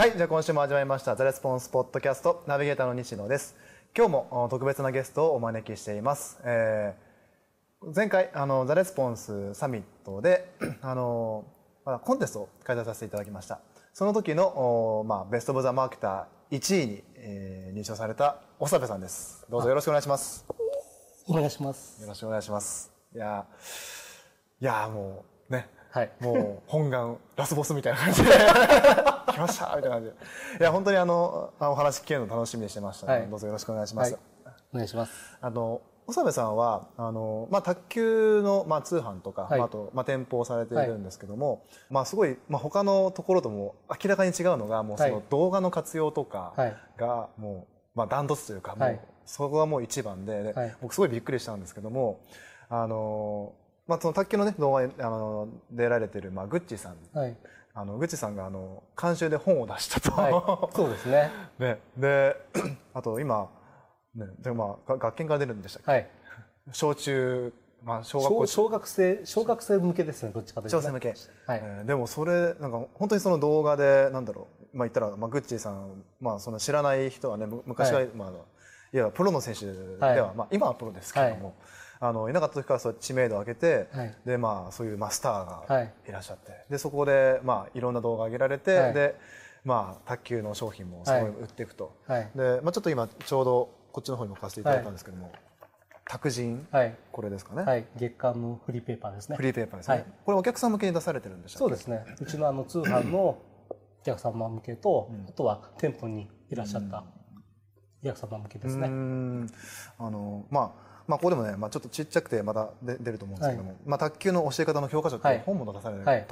はい、じゃあ今週も始まりましたザレスポンスポッドキャストナビゲーターの西野です。今日も特別なゲストをお招きしています。えー前回あのザレスポンスサミットで あのまあコンテストを開催させていただきました。その時のおまあベストオブザマーケター1位に、えー入賞された長部さんです。どうぞよろしくお願いします。お願いします。よろしくお願いします。いやいやもうね。はい。もう本願ラスボスみたいな感じで。来ましたみたいな感じで。いや本当にあのあお話聞けるの楽しみにしてました。ので、はい。どうぞよろしくお願いします、はい。お願いします。あの長部さんはあの、まあ、卓球の、まあ、通販とか、はい。まあ、あと、まあ、店舗をされているんですけども、まあ、すごい、まあ、他のところとも明らかに違うのがもうそはい。の動画の活用とかはい。がもう、まあ、ダントツというかもう、はい。そこがもう一番で。僕すごいびっくりしたんですけどもあの、まあ、その卓球の、ね、動画にあの出られてる、まあ、グッチさんはい。あのグッチさんがあの監修で本を出したと、はい。そうですね。ね、で あと今、ね、でまあが学研から出るんでしたっけ？はい。小中、まあ、小学校小小学生、小学生向けですね、どっちかというと、ね。小生向け、はい。えーでもそれなんか本当にその動画でなんだろう、まあ、言ったら、まあ、グッチーさん、まあ、その知らない人はねむ昔は、はいまあ、いわゆるプロの選手では、はいまあ、今はプロですけども、あのいなかった時からそう知名度を上げて、はい。でまあ、そういう、まあ、スターがはい。いらっしゃって、でそこで、まあ、いろんな動画を上げられて、はい。でまあ、卓球の商品もすごいはい。売っていくと、はい。でまあ、ちょっと今ちょうどこっちの方にも置かせていただいたんですけども、卓人、はい。これですかね、はい。月間のフリーペーパーですね。フ。リーペーパーですね、はい。これお客さん向けに出されてるんでしたっけ？そうですね。うちのあの通販のお客様向けと、あとは店舗にいらっしゃったお客様向けですね。ん。あのまあまあここでもね、まあ、ちょっとちっちゃくてまた出出ると思うんですけども、まあ、卓球の教え方の教科書って本も出されると、はい。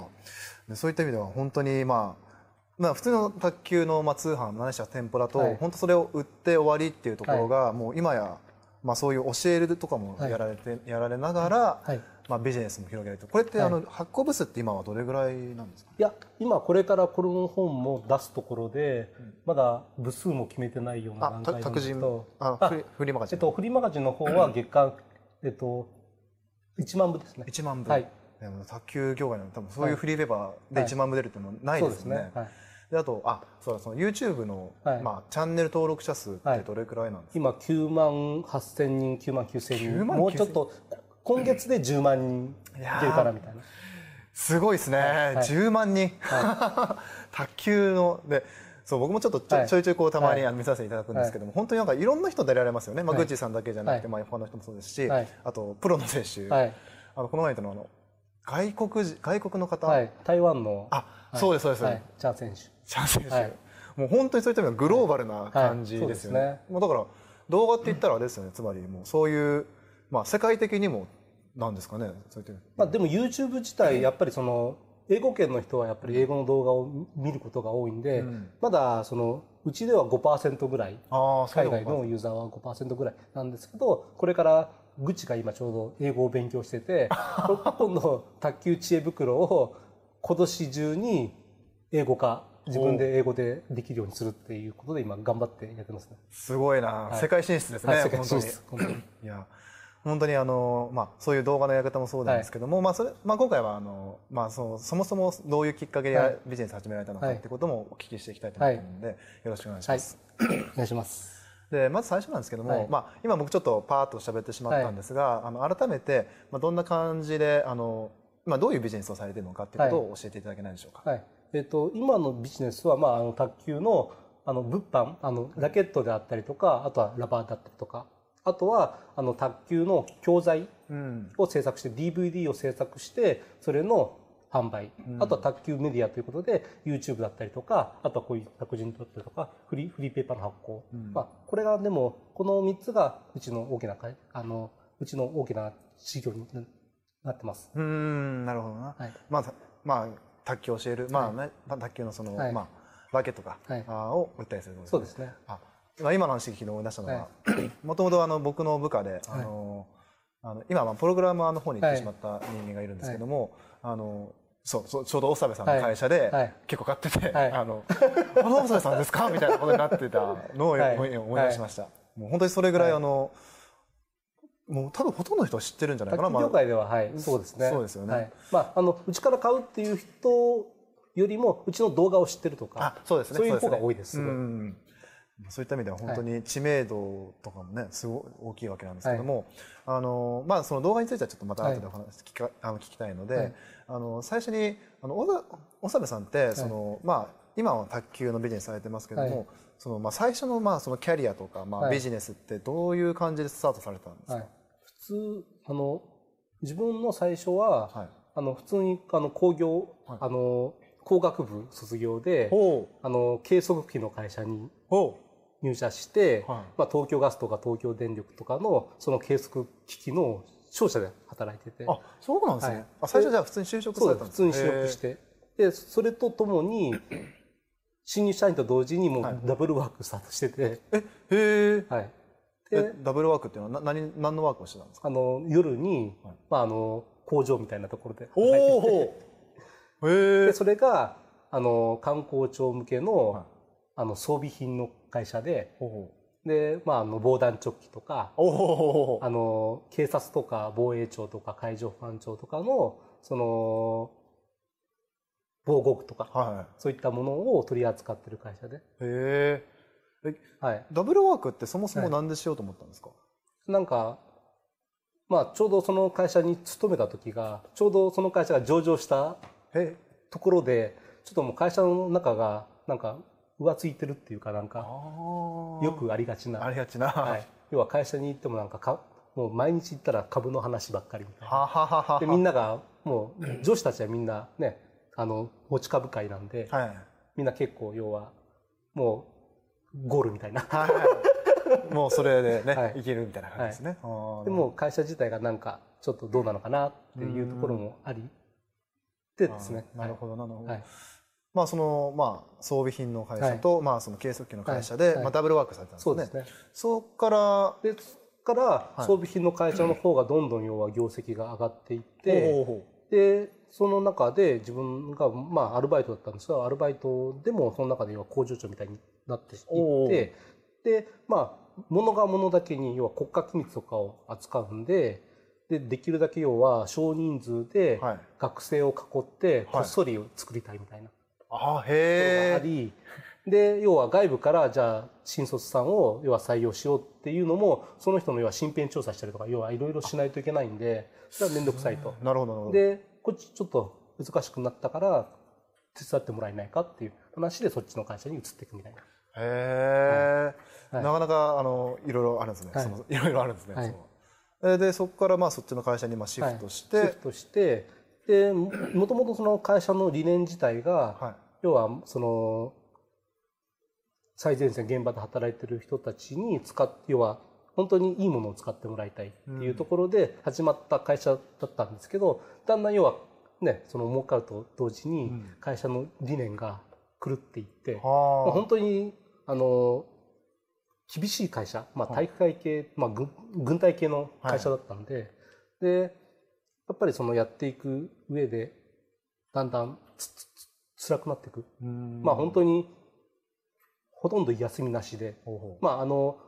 でそういった意味では本当にまあまあ、普通の卓球のまあ通販ないしは店舗だと、はい。本当それを売って終わりっていうところが、もう今や、まあ、そういう教えるとかもはい。やられて、やられながら、はい。まあ、ビジネスも広げると。これってあの、発行部数って今はどれぐらいなんですか？いや、今これからこの本も出すところで、まだ部数も決めてないようなあ段階なんですけど、フリマガジン、えっと、フリーマガジンの方は月間、えっと、1万部ですね。1万部、はい。でも卓球業界の多分そういうフリーペーパーで1万部出るっていうのはないですすね。はい。であとあそうだその YouTube の、はい。まあ、チャンネル登録者数ってどれくらいなんですか、今9万8000人、9万9000 9人。万もうちょっと、今月で10万人いけるかなみたいな。すごいですね、い。10万人、卓球のでそう僕もちょっとちょ,、はい。ちょいちょいこうたまにはい。見させていただくんですけども、本当になんかいろんな人出られますよね、まあ、はい。グッチーさんだけじゃなくて、はい。まあ、他の人もそうですし、はい。あとプロの選手、はい。あのこの前言ったのはあの外国人外国の方、はい。台湾の、あそうですそうです、はい。チャン選手。チャン選手、はい。もう本当にそういった意味ではグローバルな感じですよね。もうだから動画って言ったらあれですよね。つまりもうそういう、まあ、世界的にもなんですかねそういまあ、でも YouTube 自体やっぱりその英語圏の人はやっぱり英語の動画を見ることが多いんで、うん。まだそのうちでは5%ぐらい海外のユーザーは5%ぐらいなんですけどこれからグッチが今ちょうど英語を勉強してて 今度卓球知恵袋を今年中に英語化自分で英語でできるようにするっていうことで今頑張ってやってますね。すごいな、い。世界進出ですね、はい世界本当に。進出本当に。いや本当にあの、まあ、そういう動画のやり方もそうなんですけども、まあそれまあ、今回はあの、まあ、そのそもそもどういうきっかけではいビジネス始められたのかはいってこともお聞きしていきたいと思ってるので、よろしくお願いします。お願いします。でまず最初なんですけども、はいまあ、今僕ちょっとパーッと喋ってしまったんですが、あの改めて、まあ、どんな感じであの、まあ、どういうビジネスをされているのかっていうことを教えていただけないでしょうか？はい。えっ、と、今のビジネスは、まあ、あの、卓球の、あの、物販、あの、ラケットであったりとか、あとはラバーだったりとか、あとは、あの、卓球の教材うん。を制作して、DVD を制作して、それの販売。あとは卓球メディアということで、YouTube だったりとか、あとはこういう卓人だったりとか、フリー、フリーペーパーの発行。まあ、これがでも、この3つが、うちの大きな会、あの、うちの大きな事業になってます。うーんなるほどな、はい。まあさまあ、卓球を教える、まあねまあ、卓球のその、はい。まあ、ラケットか、を売ったりするとそうですね。あ今の話聞いて思い出したのははもともと僕の部下で、あのあの今はプログラマーの方に行ってしまった人間がいるんですけども、あのそうそうちょうど長部さんの会社で、結構買ってて「はい。あのあの長部さんですか?」みたいなことになってたのをはい。思い出しました、もう本当にそれぐらい、はい。あのもう多分ほとんどの人は知ってるんじゃないかな、業界では、はい、そうですね。そうですよね。はい、まあ、あの、うちから買うっていう人よよりもうちの動画を知ってるとかあそうですね。そういう方が多いですすごい。うんそういった意味では本当に知名度とかもねすごい大きいわけなんですけども、あのまあその動画についてはちょっとまた後でお話聞か、あの聞きたいので、はい。あの最初にあの長長部さんってその、まあ今は卓球のビジネスされてますけども、はい。そのまあ最初のまあそのキャリアとかまあはい。ビジネスってどういう感じでスタートされたんですか？はい、普通あの自分の最初は、はい。あの普通にあの工業、はい。あの工学部卒業であの計測器の会社にほ入社して、はい。まあ、東京ガスとか東京電力とかのその計測機器の商社で働いてて。うあそうなんですね。はい。あ最初じゃあ普通に就職されたんです普通に就職して。でそれとともに 新入社員と同時にもはい。うダブルワークスタートしてて、へーえへえ。はい、えでダブルワークっていうのはな何何のワークをしてたんですか？あの夜に、はい。まあ、あの工場みたいなところでお働いてて。お。で。それがあの観光庁向けの,、はい。あの装備品の会社でで、まあ、あの防弾チョッキとか。あの警察とか防衛庁とか海上保安庁とかのその防護具とかはそういったものを取り扱ってる会社で、い。へえ。はい、ダブルワークってそもそもなんでしようと思ったんですか？なんか、まあ、ちょうどその会社に勤めた時がちょうどその会社が上場した。ところでちょっともう会社の中がなんか浮ついてるっていうかなんあかあ。よくありがちなありがちな。はい、要は会社に行ってもなんかかもう毎日行ったら株の話ばっかりみたいなはははは。でみんながもう上司たちはみんなねあの持ち株会なんで、はい。みんな結構要はもうゴールみたいなはい。もうそれでね、はいい、けるみたいな感じですね。あーでも会社自体がなんかちょっとどうなのかなっていうところもありでですねなるほどなるほど。はいまあそのまあ装備品の会社と、まあその計測器の会社で、はい。まあダブルワークされたんですね。そうですね。そこからでから装備品の会社の方がどんどん要は業績が上がっていって、でその中で自分がまあアルバイトだったんですがアルバイトでもその中で要は工場長みたいになっていってでまあ物が物だけに要は国家機密とかを扱うんででできるだけ要は少人数ではい。学生を囲ってこっそり作りたいみたいなあへえ。り、で要は外部からじゃあ新卒さんを要は採用しようっていうのもその人の要は身辺調査したりとか要はいろいろしないといけないんでそれは面倒くさいと。なるほどなるほど。でこっちちょっと難しくなったから手伝ってもらえないかっていう話でそっちの会社に移っていくみたいな。へえ、はいなかなかあのいろいろあるんですね。はいそのいろいろあるんですね。はいでそこからまあそっちの会社にまあシフトして、はいシフトしてでももともとその会社の理念自体が、はい。要はその最前線現場で働いてる人たちに使っ要は本当にいいものを使ってもらいたいっていうところで始まった会社だったんですけど、だんだん要はねその儲かると同時にん。会社の理念が狂っていって、まあは本当にあの厳しい会社、まあ、体育会系、まあ、軍軍隊系の会社だったんで,、でやっぱりそのやっていく上でだんだんつつつ辛くなっていく、まあ本当にほとんど休みなしで、ほうほう。まあ、あの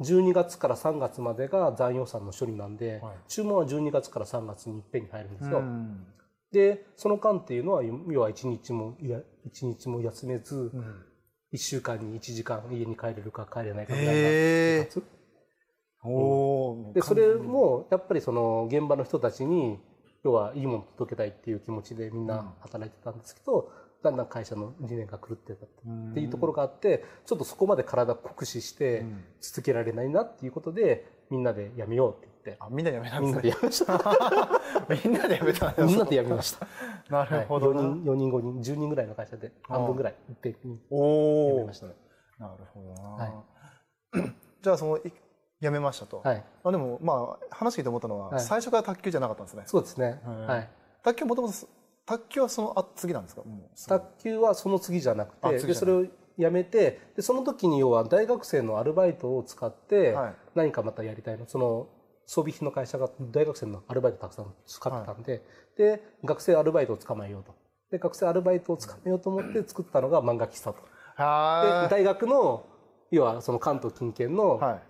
12月から3月までが残予算の処理なんで、はい。注文は12月から3月にいっぺんに入るんですよ。うん。でその間っていうのは要は1日もいや一日も休めず、うん。1週間に1時間家に帰れるか帰れないかぐらいな生活おー。でそれもやっぱりその現場の人たちに要はいいもの届けたいっていう気持ちでみんな働いてたんですけど、だんだん会社の理念が狂ってたっていうところがあってちょっとそこまで体酷使してん。続けられないなっていうことでみんなでやめようって言って。あみんなでやめたんみんですねなでやめました。みんなでやめたみんなでやめました、なはい、るほどな、4人4人5人10人ぐらいの会社で半分ぐらいいっぺんにおおやめましたね。なるほどな、は じゃあそのいやめましたと、はい。あでもまあ話聞いて思ったのは、はい。最初から卓球じゃなかったんですね。そうですね。はいはい。卓球もともと卓球はそのあ次なんですか？卓球はその次じゃなくあてでそれをやめてでその時に要は大学生のアルバイトを使ってはい。何かまたやりたいの？その装備品の会社が大学生のアルバイトたくさん使ってたんで,、で学生アルバイトを捕まえようと。で学生アルバイトを捕まえようと思って作ったのが漫画喫茶と。では大学の要はその関東近県いのはい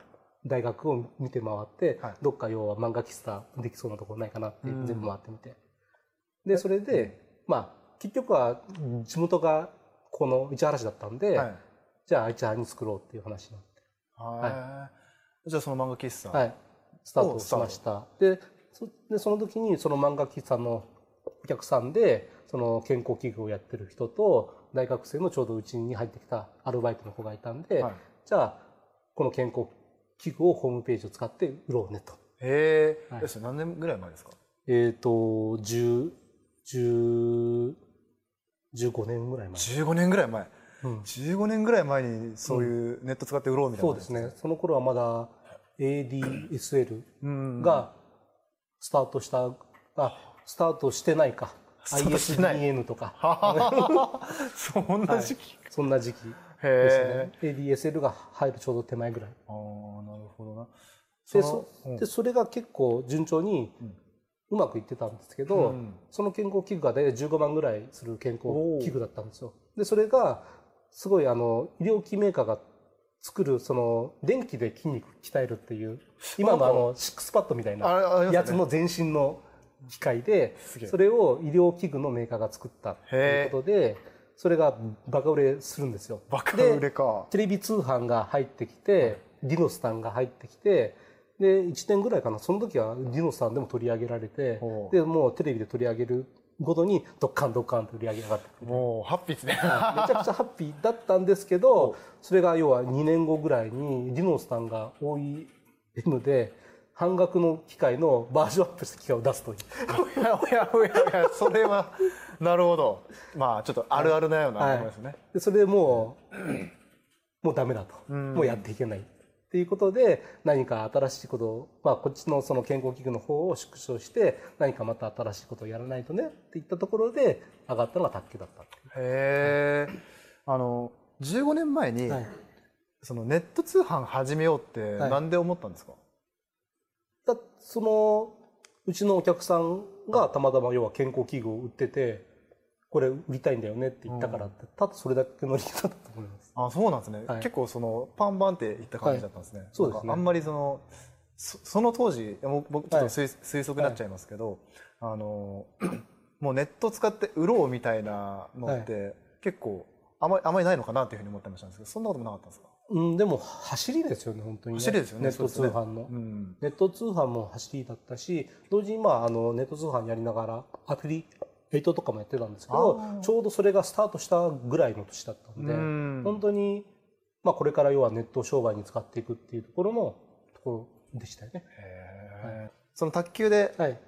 大学を見て回って、はい。どっか要は漫画喫茶できそうなところないかなってうん。全部回ってみて、でそれでまあ結局は地元がこの市原市だったんで、はい。じゃあ市原に作ろうっていう話になって、はい。じゃあその漫画喫茶、はい、スタートしました。でそでその時にその漫画喫茶のお客さんでその健康器具をやってる人と大学生のちょうどうちに入ってきたアルバイトの子がいたんで、はい。じゃあこの健康器具をホームページを使って売ろうねと。へえ、はい。何年ぐらい前ですか？えっ、と10 10 15年ぐらい前、15年ぐらい前。うん。15年ぐらい前にそういうネット使って売ろうみたいな、そうですね。その頃はまだ ADSL うんがスタートした、あスタートしてないか。ISDN とか。そんな時期、そんな時期。へですえね ADSL が入るちょうど手前ぐらい。ああなるほどな。でのそでそれが結構順調にうまくいってたんですけど、うん。その健康器具が大体15万ぐらいする健康器具だったんですよ。でそれがすごいあの医療機器メーカーが作るその電気で筋肉鍛えるっていう今のあのシックスパッドみたいなやつの全身の機械でそれを医療器具のメーカーが作ったということでそれがバカ売れするんですよ。バカ売れか。テレビ通販が入ってきてディノスさんが入ってきてで1年ぐらいかな。その時はディノスさんでも取り上げられてでもうテレビで取り上げるごとにドッカンドッカンと売り上げが上がってくる。もうハッピーですね。めちゃくちゃハッピーだったんですけど それが要は2年後ぐらいにディノスタンが OEM で半額の機械のバージョンアップした機械を出すという。おやおやおやおやそれはなるほど。まあちょっとあるあるなようなものですね、でそれでもうもうダメだと、もうやっていけないっていうことで何か新しいことを、まあ、こっちのその健康器具の方を縮小して何かまた新しいことをやらないとねっていったところで上がったのが卓球だったへえ。あの15年前に、はい。そのネット通販始めようってはい。なんで思ったんですか、だそのうちのお客さんがたまたま要は健康器具を売っててこれ売りたいんだよねって言ったからって、ただそれだけの理由だったと思います。あそうなんですね、はい。結構そのパンパンっていった感じだったんですね、そうですね。あんまりそのそその当時僕ちょっと推,、推測になっちゃいますけど、あの もうネット使って売ろうみたいなのって、結構あまりあまりないのかなというふうに思ってましたんですけどそんなこともなかったんですか？うん、でも走りですよね本当にね。走りですよねネット通販の、うん。ネット通販も走りだったし同時にまああのネット通販やりながらアフィリエイトとかもやってたんですけどちょうどそれがスタートしたぐらいの年だったんでうん。本当に、まあ、これから要はネット商売に使っていくっていうところのところでしたよね。へー。その卓球ではい、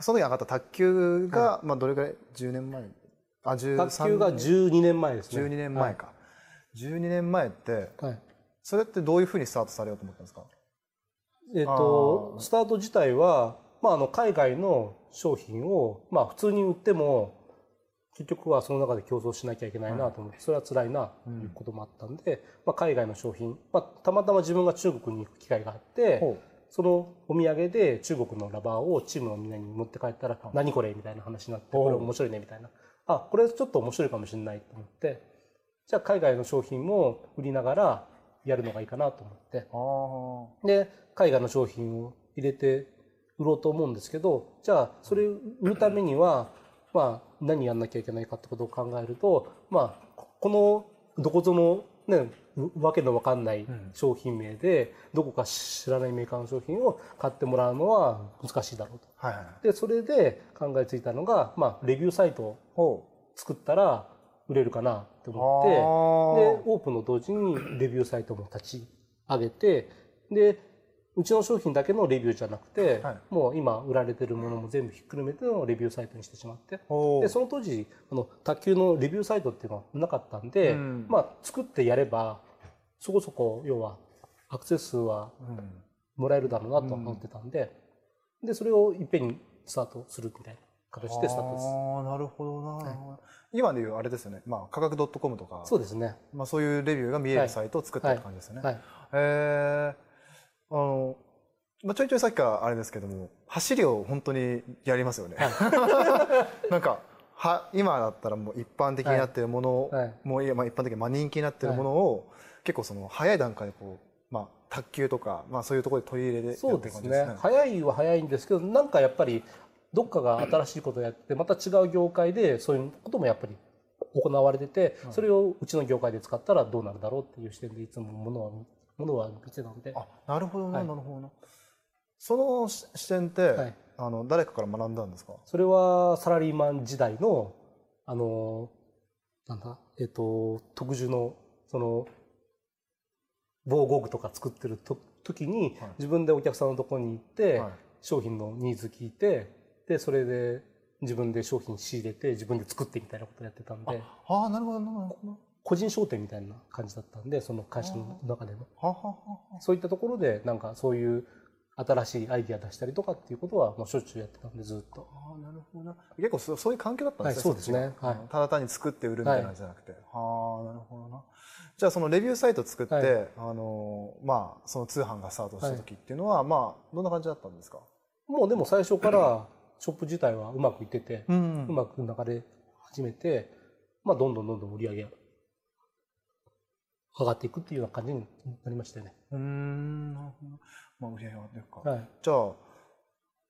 その時上がった卓球が、まあどれぐらい？10年前？あ13卓球が12年前ですね。12年前か、12年前ってはい。はいそれってどういうふうにスタートされようと思ったんですか？えっとスタート自体は、まあ、あの海外の商品を、まあ、普通に売っても結局はその中で競争しなきゃいけないなと思ってそれは辛いなということもあったんで、まあ、海外の商品、まあ、たまたま自分が中国に行く機会があってそのお土産で中国のラバーをチームのみんなに持って帰ったら「何これ?」みたいな話になって「ほうこれ面白いね」みたいな「あこれちょっと面白いかもしれない」と思ってじゃあ海外の商品も売りながらやるのがいいかなと思って。あで海外の商品を入れて売ろうと思うんですけどじゃあそれを売るためには、まあ、何やんなきゃいけないかってことを考えると、まあ、このどこぞの、ね、わけのわかんない商品名で、どこか知らないメーカーの商品を買ってもらうのは難しいだろうと。あはいはいはいでそれで考えついたのが、まあ、レビューサイトをほ作ったら売れるかなってう思って。あでオープンの同時にレビューサイトも立ち上げてでうちの商品だけのレビューじゃなくて、はい。もう今売られてるものも全部ひっくるめてのレビューサイトにしてしまってでその当時あの卓球のレビューサイトっていうのはなかったんで、うん。まあ、作ってやればそこそこ要はアクセス数はうん。もらえるだろうなと思ってたんで,、でそれをいっぺんにスタートするみたいな形でスタートです。ああなるほどな、今でいうあれですよね、まあ、価格 .com とか。そうですね。まあ、そういうレビューが見えるサイトを作ったって感じですよね、はい。えー。あの、まあ、ちょいちょいさっきからあれですけども走りを本当にやりますよね、なんかは今だったらもう一般的になっているもの、はい。もういやまあ一般的にまあ人気になっているものを、結構その早い段階でこう、まあ、卓球とか、まあ、そういうところで取り入れてそうですねね。早いは早いんですけどなんかやっぱりどっかが新しいことをやってまた違う業界でそういうこともやっぱり行われててそれをうちの業界で使ったらどうなるだろうっていう視点でいつもものはものは見てたので。あなるほどな、はい。なるほどな。そのし視点って、はい。あの誰かから学んだんですか？それはサラリーマン時代のあのなんだえっ、と特需のその防護具とか作ってると時に、はい。自分でお客さんのところに行って、はい。商品のニーズ聞いてでそれで自分で商品仕入れて自分で作ってみたいなことをやってたんで。ああなるほどなるほど。個人商店みたいな感じだったんでその会社の中でも。ははははそういったところでなんかそういう新しいアイディア出したりとかっていうことはもうしょっちゅうやってたんでずっと。ああなるほどな。結構そそういう環境だったんですね、はいそうですね。はい。うんただ単に作って売るみたいなのじゃなくて、はあなるほどな。じゃあそのレビューサイト作って、はい。あのまあその通販がスタートした時っていうのは、まあどんな感じだったんですか？もうでも最初からショップ自体はうまくいってて、ん。うまく流れ始めて、まあ、どんどんどんどん売り上げ上がっていくっていうような感じになりましたよね。うーん。なるほど。まあ売り上げ上がっていくか、はい。じゃあ、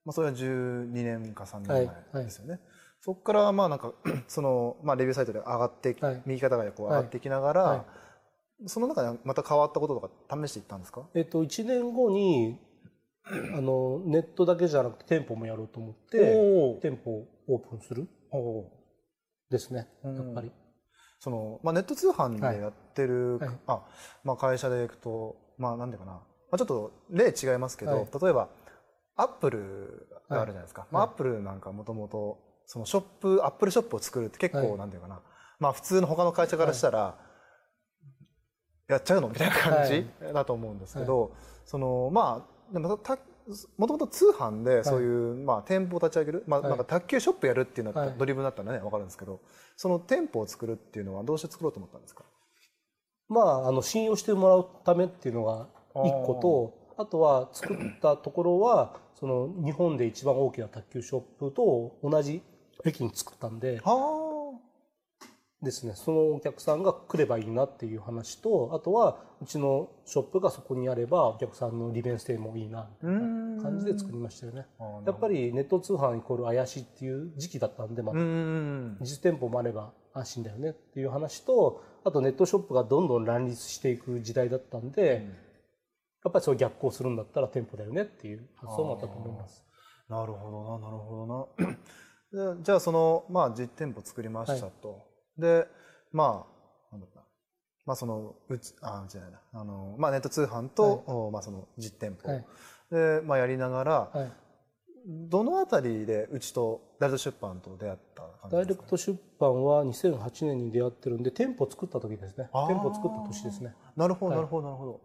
まあ、それは12年か3年はい。前ですよね、そこからまあなんか その、まあ、レビューサイトで上がってはい。右肩がこう上がっていきながら、はい。その中でまた変わったこととか試していったんですか？えっと、1年後に、あの、ネットだけじゃなくて店舗もやろうと思って、店舗をオープンするですね、うん。やっぱり。その、まあ、ネット通販でやってる、はい。あまあ、会社でいくと、まあ、なんていうかな、まあ、ちょっと例違いますけど、はい。例えばアップルがあるじゃないですか、まあ、アップルなんかもともとそのショップアップルショップを作るって結構、はいなんていうかな、まあ、普通の他の会社からしたら、やっちゃうの？みたいな感じだと思うんですけど、そのまあでもたもともと通販でそういう、まあ、店舗を立ち上げる、まあ、はい。なんか卓球ショップやるっていうのははい。ドリブルだったらね分かるんですけどその店舗を作るっていうのはどうして作ろうと思ったんですか？まあ、あの、信用してもらうためっていうのが一個と、あとは作ったところは、その日本で一番大きな卓球ショップと同じ駅に作ったんで、はですね、そのお客さんが来ればいいなっていう話と、あとはうちのショップがそこにあればお客さんの利便性もいいな、みたいな感じで作りましたよね。やっぱりネット通販イコール怪しいっていう時期だったんで、まあう、ん実店舗もあれば安心だよねっていう話と、あとネットショップがどんどん乱立していく時代だったんで、やっぱりそう逆行するんだったら店舗だよねっていう発想もあったと思います。なるほどななるほどな。でじゃあそのまあ実店舗作りましたと、でまあなんだったまあそのうちあじゃないな。あのまあネット通販と、おまあその実店舗、はいでまあやりながら、はい。どのあたりでうちとダイレクト出版と出会った感じダイですか？レクト出版は2008年に出会ってるんで、店舗作った時ですね。店舗作った年ですね。なるほどはいなるほどなるほど、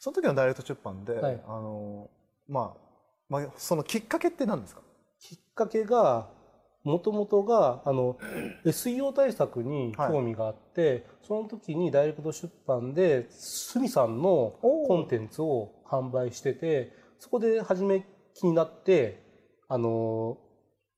その時のダイレクト出版で、はいあのまあまあそのきっかけって何ですか？きっかけが、もともとが、あの、SEO 対策に興味があって、その時にダイレクト出版で、スミさんのコンテンツを販売してて、そこで初め気になって、あの、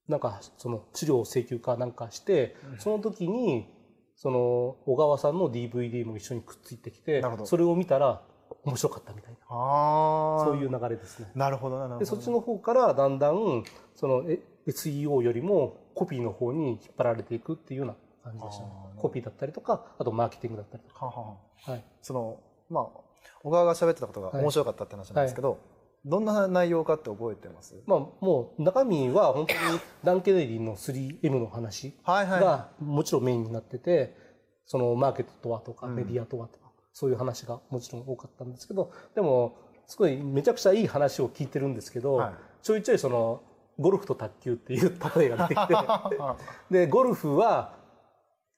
なんか、その、資料請求かなんかして、その時に、その、小川さんの DVD も一緒にくっついてきてそれを見たら面白かったみたいな、そういう流れですね。なるほどななるほど。でそっちの方からだんだんそのえ SEO よりもコピーの方に引っ張られていくっていうような感じでしたね。コピーだったりとかあとマーケティングだったりとはあはあはい、そのまあ小川が喋ってたことが面白かったって話なんですけど、どんな内容かって覚えてます？まあもう中身は本当にダン・ケネディの 3M の話はいはい。がもちろんメインになっててそのマーケットとはとかうん。メディアとはとかそういう話がもちろん多かったんですけどでもすごいめちゃくちゃいい話を聞いてるんですけど、はい。ちょいちょいそのゴルフと卓球っていう例えが出てきて。でゴルフは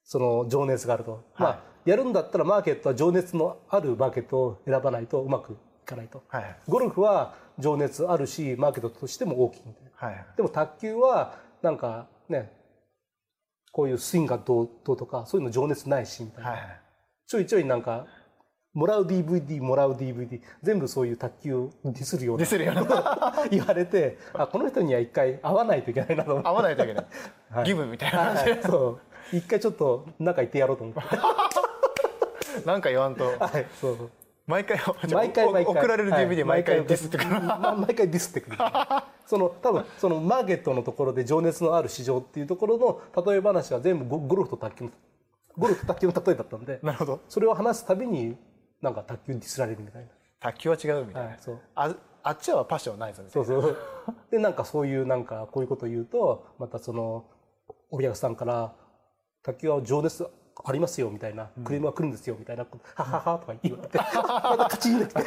その情熱があると、まあやるんだったらマーケットは情熱のあるマーケットを選ばないとうまくいかないと。はいはい。ゴルフは情熱あるしマーケットとしても大きいみたいなはいはい。でも卓球はなんかねこういうスイングがどうとかそういうの情熱ないしみたいな、はいはい。ちょいちょいなんかもらう DVD もらう DVD 全部そういう卓球をディスるようなディスるような 言われてあこの人には一回会わないといけないなと思って。合わないといけない、はい。義務みたいな感じで、はい。そう。一回ちょっと中行ってやろうと思って。なんか言わんと。はいそう毎回毎回毎回。送られる DVD 毎回ディスってくる、はいま毎回ディスってくる。その多分そのマーケットのところで情熱のある市場っていうところの例え話が全部ゴゴルフと卓球のゴルフと卓球の例えだったんでなるほど。それを話すたびになんか卓球にディスられるみたいな。卓球は違うみたいな、はいそう。ああっちはパッションないですよね。そうそう。でなんかそういうなんかこういうことを言うとまたそのお客さんから「卓球は情熱ありますよ」みたいな「クレームが来るんですよ」みたいな「ははは」とか言われてまたカチンときて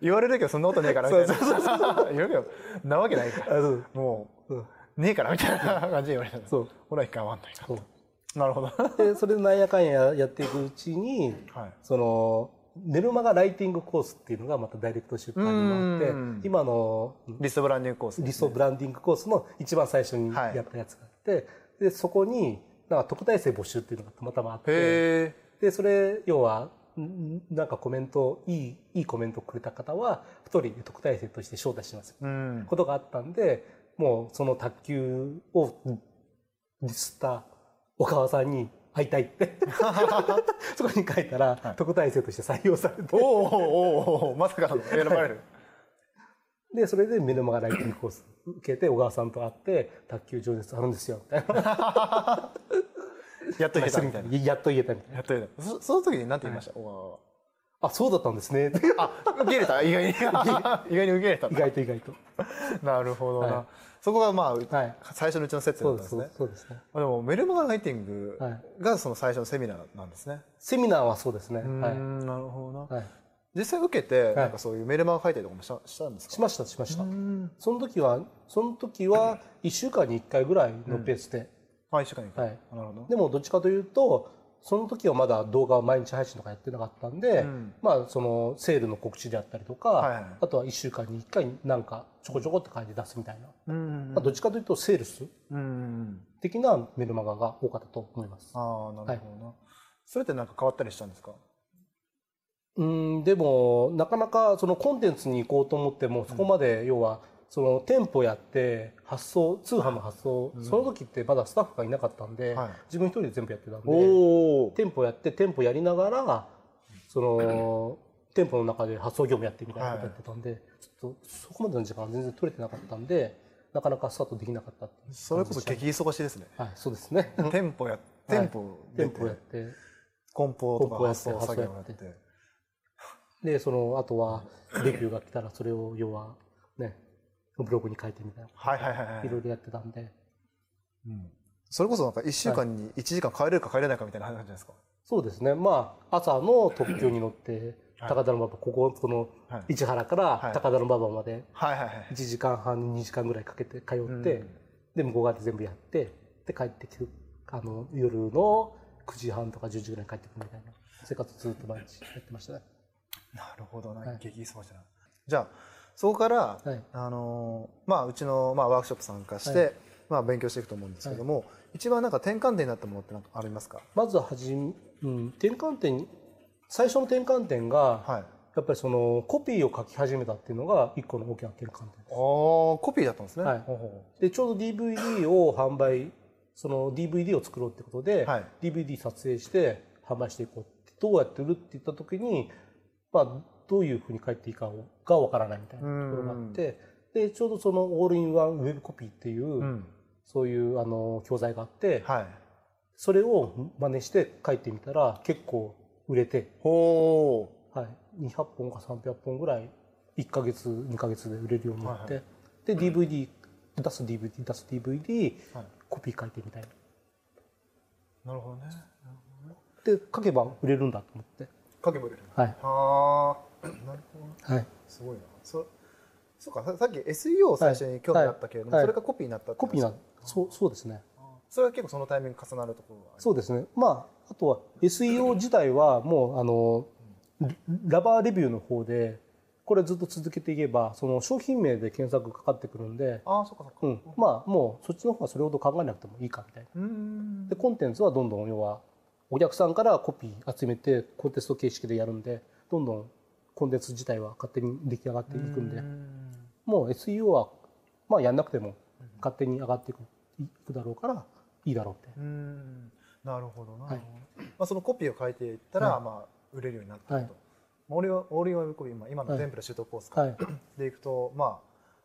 言われるけどそんなことねえからみたいな。言うけどなわけないから。もう、うんねえからみたいな感じで言われたそう。ほら一回合わんないそうななるほど。でそれでなんやかんややっていくうちにはい。そのメルマガライティングコースっていうのがまたダイレクト出版にもあってうん。今のリストブランディングコースリストブランディングコースの一番最初にはいやったやつがあって、でそこになんか特待生募集っていうのがたまたまあってでそれ要はんなんかコメントいいいいコメントをくれた方は一人特待生として招待しますようん。ことがあったんでもうその卓球をディスった小川さんに会いたい。っ てそこに書いたら、特待生として採用されて。おおおおおまさかの選ばれる。でそれでメルマガライティングコース受けて小川さんと会って卓球情熱あるんですよみたいな。やっといけたみたいなやっと言えたみたいな。やっといけた。そその時に何て言いました、小川はあそうだったんですね。あ受け入れた？意外に。意外に受け入れた意外と意外と。なるほどな、はいそこがまあ、はい。最初のうちの説だそうですったんですねそうですね。あでもメルマガライティングはい。がその最初のセミナーなんですね、セミナーはそうですね。はんなるほどな、い、はい、実際受けてなんかそういうメルマガ書いたりとかもしたしたんですか？しましたしました。うん。その時はその時は1週間に1回ぐらいのペースで、あ一週間に一回。はい。なるほど。でもどっちかというとその時はまだ動画を毎日配信とかやってなかったんで、うん。まあそのセールの告知であったりとか、はいはい。あとは1週間に1回なんかちょこちょこって感じで出すみたいな、うんまあどっちかというとセールスうん的なメルマガが多かったと思います。ああなるほどな、それってなんか変わったりしたんですか？うんでもなかなかそのコンテンツに行こうと思ってもそこまで要はその店舗やって発送通販の発送、その時ってまだスタッフがいなかったんで、はい。自分一人で全部やってたんで店舗やって店舗やりながらその店舗の中で発送業務やってみたいなことやってたんで、ちょっとそこまでの時間は全然取れてなかったんでなかなかスタートできなかったっそれこそ激忙しいですね。はいそうですね。店舗や 店舗出て店舗やって。梱包とか発送作業やって。でそのあとはレビューが来たらそれを要はねブログに書いてみたいな。はいはいはいはい。いろいろやってたんで。うん。それこそなんか1週間に1時間帰れるか帰れないかみたいな話じゃないですか？そうですね。まあ朝の特急に乗ってはい。高田馬場こここのはい。市原からはい。高田馬場まではいはいはい。1時間半2時間ぐらいかけて通って、うん。で向こう側で全部やってで帰ってきてあの夜の9時半とか10時ぐらいに帰ってくるみたいな。生活ずっと毎日やってましたね。なるほどな、はい。激忙しいなじゃあそこから、はい。あのーまあ、うちの、まあ、ワークショップ参加して、はい。まあ、勉強していくと思うんですけども、一番なんか転換点になったものってなんかありますか？まずはじめ、うん、転換点最初の転換点が、はい。やっぱりそのコピーを書き始めたっていうのが一個の大きな転換点です。あーコピーだったんですね、はい。でちょうど DVD を販売その DVD を作ろうってことで、はい。DVD 撮影して販売していこうってどうやって売るって言った時に、まあ、どういうふうに書いていいかがわからないみたいなところがあってでちょうどそのオールインワンウェブコピーっていう、そういうあの教材があって、はい。それを真似して書いてみたら結構売れて、ほはい、200本か300本ぐらい1ヶ月2ヶ月で売れるようになって、はいで DVD 出す DVD 出す DVD、はい。コピー書いてみたいな。うなるほどね。で書けば売れるんだと思って。書けば売れるはい。はあなるほどはい。すごいな。そそうかささっき SEO を最初に興味あったけれども、はい。はい。それがコピーになったコピーな話そうそうですね。それは結構そのタイミング重なるところがあるそうですね。まああとは SEO 自体はもうあのラバーレビューの方でこれずっと続けていけばその商品名で検索かかってくるんで、ああそっかそっか。うん、まあもうそっちの方はそれほど考えなくてもいいかみたいな。でコンテンツはどんどん要はお客さんからコピー集めてコンテスト形式でやるんでどんどんコンテンツ自体は勝手に出来上がっていくんで。もう SEO はまあやんなくても勝手に上がっていくいくだろうからいいだろうって。なるほどな、はい。まあ、そのコピーを書いていったら、はい。まあ、売れるようになったと、はい。オールインワンコピー今今のテンプレシュートコースか、はい。でいくとま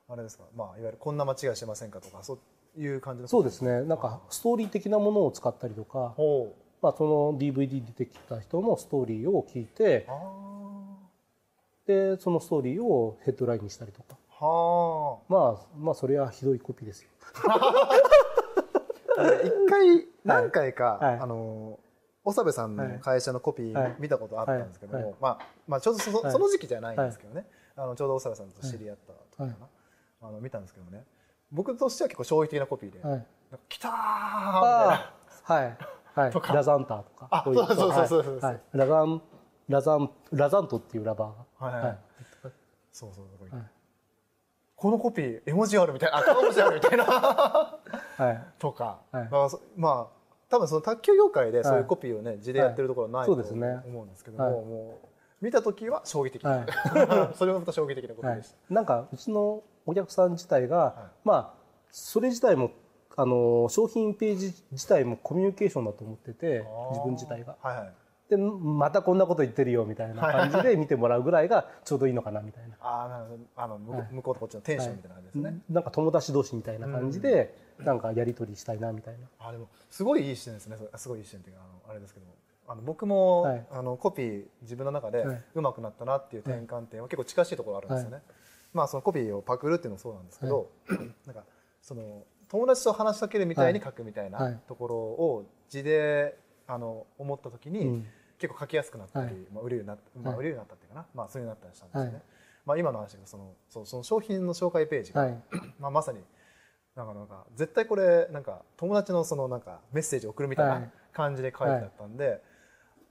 ああれですかまあいわゆるこんな間違いしてませんかとかそういう感じの。そうですね。なんかストーリー的なものを使ったりとか、まあ、その DVD 出てきた人のストーリーを聞いてあでそのストーリーをヘッドラインにしたりとか。あ。はまあまあそれはひどいコピーですよ。あ一回何回か、はい。あの長部さんの会社のコピはいー見たことあったんですけども、はい。はい。まあ、まあちょうどそ,、はい。その時期じゃないんですけどね、あのちょうど長部さんと知り合った時かな、はい。あの見たんですけどね。僕としては結構衝撃的なコピーで「はい。なんか来たー!」みたいな。ああはい。はい。とか。ラザンターとか。あそうそうそうそうそうはいはいラザンラザンラザントっていうラバーがはいはい。はい。そうそうはい。このコピー絵文字あるみたいなあ顔文字あるみたいな。はい。とか、はい。まあそまあ多分その卓球業界でそういうコピーをね字でやってるところはないとそうですね。思うんですけども、はい。もう見た時は衝撃的、はい。それもまた衝撃的なコピーはいでした、なんかうちのお客さん自体が、い。まあそれ自体もあの商品ページ自体もコミュニケーションだと思ってて自分自体が。はいはいでまたこんなこと言ってるよみたいな感じで見てもらうぐらいがちょうどいいのかなみたいな、あーなるほど。あの向こう,、とこっちのテンションみたいな感じですね、なんか友達同士みたいな感じで、なんかやり取りしたいなみたいな。あでもすごいいい視点ですね。すごいいい視点っていうかあのあれですけど。もあの僕も、はい。あのコピー自分の中ではい。上手くなったなっていう転換点は結構近しいところあるんですよね、まあそのコピーをパクるっていうのもそうなんですけど、なんかその友達と話しかけるみたいに書くみたいはい。なところを字であの思った時に、うん結構書きやすくなったり、はい。まあ、売れるようになった、まあ、はい売れるようになったっていうかな、まあ、そういうようになったりしたんですよね、はい。まあ、今の話がそのそうその商品の紹介ページが、はい。まあ、まさになんかなんか絶対これなんか友達のそのなんかメッセージを送るみたいはない。感じで書いてあったんで、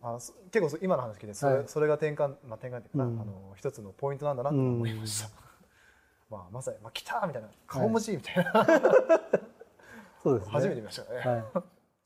あそ結構そ今の話聞いてそれ,、はい。それが転換、まあ、転換っていうかな、うん。あの一つのポイントなんだなと思いました。まあ、まさに、まあ、来たみたいな顔文字みたいな、そうですね。初めて見ましたね。はい